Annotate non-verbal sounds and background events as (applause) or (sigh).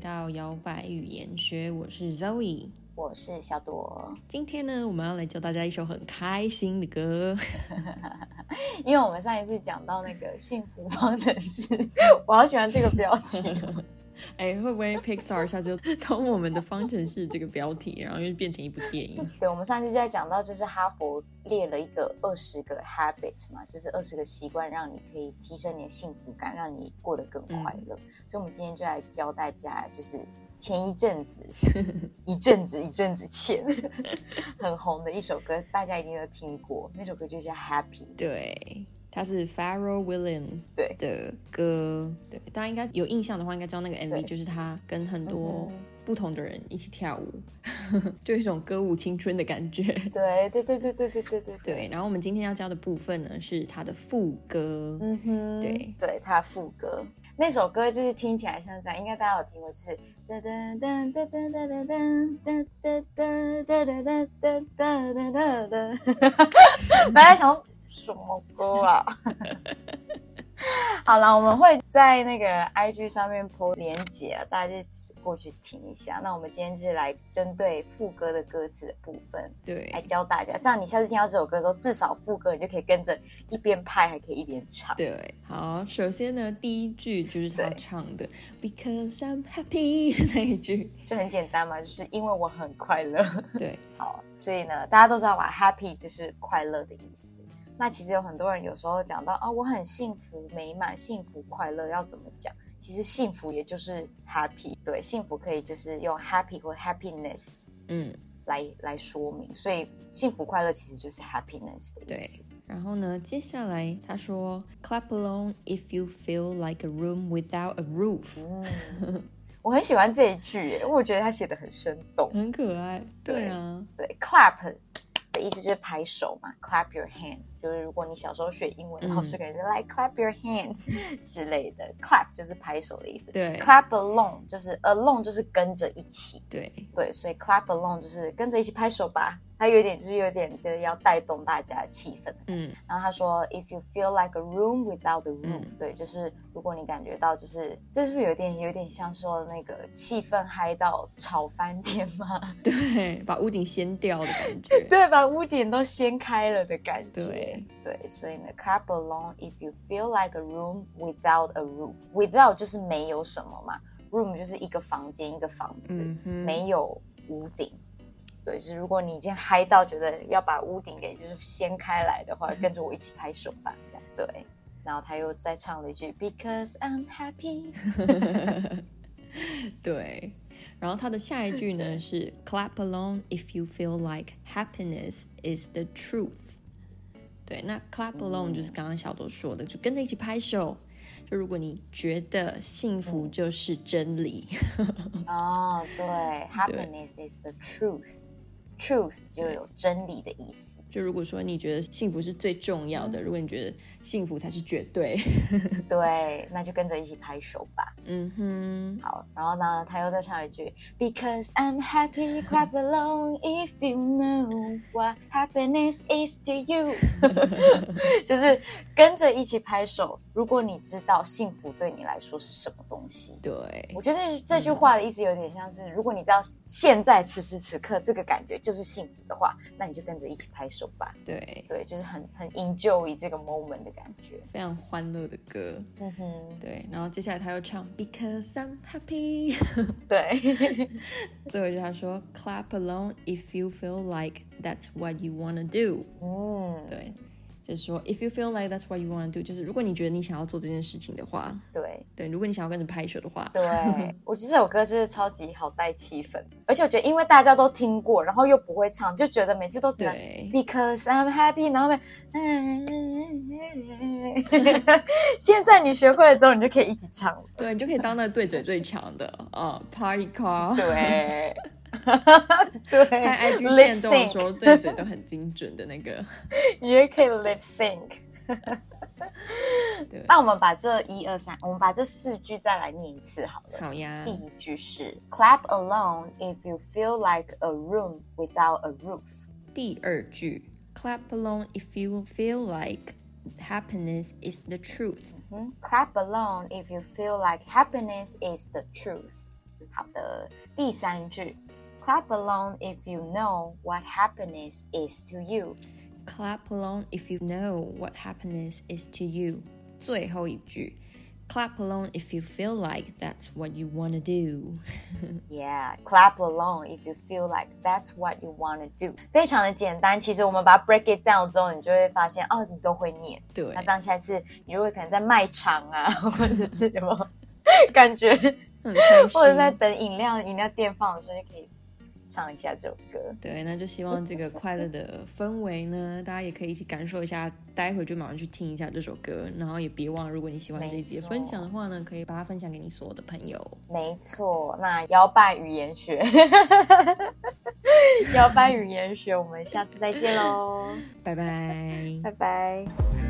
到摇摆语言学，我是 Zoe，我是小朵。今天呢，我们要来教大家一首很开心的歌，(laughs) 因为我们上一次讲到那个幸福方程式，(laughs) 我好喜欢这个标题。哎，会不会 Pixar 下就 (laughs) 偷我们的方程式这个标题，然后又变成一部电影？(laughs) 对，我们上次就在讲到，就是哈佛列了一个二十个 habit 嘛，就是二十个习惯，让你可以提升你的幸福感，让你过得更快乐。所以，我们今天就来教大家，就是前一阵子、(laughs) 一阵子、一阵子前很红的一首歌，大家一定都听过，那首歌就叫 Happy。对。它是 Pharrell Williams 对的歌，对大家应该有印象的话，应该知道那个 MV 就是他跟很多不同的人一起跳舞，(laughs) 就一种歌舞青春的感觉。对对对对对对对对对。然后我们今天要教的部分呢，是他的副歌。嗯哼，对对，他的副歌那首歌就是听起来像这样，应该大家有听过，就是哒哒哒哒哒哒哒哒哒哒哒哒哒哒哒哒哒，(laughs) 大家想。什么歌啊？好了，我们会在那个 IG 上面播连接，大家就过去听一下。那我们今天就是来针对副歌的歌词的部分，对，来教大家。这样你下次听到这首歌的时候，至少副歌你就可以跟着一边拍，还可以一边唱。对，好，首先呢，第一句就是他唱的 “Because I'm happy” (laughs) 那一句，就很简单嘛，就是因为我很快乐。对，(laughs) 好，所以呢，大家都知道吧，“happy” 就是快乐的意思。那其实有很多人有时候讲到啊，我很幸福美满、幸福快乐，要怎么讲？其实幸福也就是 happy，对，幸福可以就是用 happy 或 happiness，嗯，来来说明。所以幸福快乐其实就是 happiness 的意思。然后呢，接下来他说，clap along if you feel like a room without a roof。嗯，我很喜欢这一句，我觉得他写的很生动，很可爱。对啊，对，clap 的意思就是拍手嘛，clap your hand。就是如果你小时候学英文，老师可能就来 clap your hand (laughs) 之类的，clap 就是拍手的意思。对，clap along 就是 along 就是跟着一起。对对，所以 clap along 就是跟着一起拍手吧。它有点就是有点就是要带动大家的气氛。嗯，然后他说，if you feel like a room without a roof，对，就是如果你感觉到就是这是不是有点有点像说那个气氛嗨到吵翻天吗？(laughs) 对，把屋顶掀掉的感觉。(laughs) 对，把屋顶都掀开了的感觉。对对，所以呢，clap along if you feel like a room without a roof。without 就是没有什么嘛，room 就是一个房间一个房子，没有屋顶。对，就是如果你已经嗨到觉得要把屋顶给就是掀开来的话，跟着我一起拍手吧，这样对。然后他又再唱了一句 Because I'm happy。(laughs) 对，然后他的下一句呢 (laughs) 是 Clap along if you feel like happiness is the truth。对，那 Clap along 就是刚刚小朵说的，就跟着一起拍手。就如果你觉得幸福就是真理，哦，对，Happiness is the truth。Truth 就有真理的意思。就如果说你觉得幸福是最重要的，如果你觉得幸福才是绝对，对，那就跟着一起拍手吧。嗯哼，好。然后呢，他又再唱一句：Because I'm happy, clap along if you know what happiness is to you。(laughs) 就是跟着一起拍手。如果你知道幸福对你来说是什么东西，对我觉得这这句话的意思有点像是：如果你知道现在此时此刻这个感觉就。就是幸福的话，那你就跟着一起拍手吧。对对，就是很很 enjoy 这个 moment 的感觉，非常欢乐的歌。嗯哼，对。然后接下来他又唱 Because I'm happy。对，最后一句他说 Clap along if you feel like that's what you wanna do。嗯，对。就是说，if you feel like that's what you want to do，就是如果你觉得你想要做这件事情的话，对。对，如果你想要跟着拍手的话，对，(laughs) 我觉得这首歌就是超级好带气氛，而且我觉得因为大家都听过，然后又不会唱，就觉得每次都是 because I'm happy，然后面，现在你学会了之后，你就可以一起唱，对你就可以当那对嘴最强的啊，party car，对。(laughs) 对，看 IG 线动的时候，对嘴都很精准的那个，你也可以 lip (laughs) sync。那我们把这一二三，我们把这四句再来念一次好了。好呀。第一句是 Clap along if you feel like a room without a roof。第二句 Clap along if you feel like happiness is the truth。Clap along if you feel like happiness is the truth。 好的，第三句 ，Clap along if you know what happiness is to you。Clap along if you know what happiness is to you。最后一句。Clap along if you feel like that's what you want to do. (laughs) yeah, clap along if you feel like that's what you want to do. 非常的简单，其实我们把它 break it down 之后，你就会发现哦，你都会念。对，那这样下次你如果可能在卖场啊，或者是什么感觉，或者在等饮料饮料店放的时候，就可以。 (laughs) (laughs) 唱一下这首歌，对，那就希望这个快乐的氛围呢，(laughs) 大家也可以一起感受一下。待会就马上去听一下这首歌，然后也别忘，如果你喜欢这一集分享的话呢，可以把它分享给你所有的朋友。没错，那摇摆语言学，(laughs) 摇摆语言学，我们下次再见喽，(laughs) 拜拜，拜拜。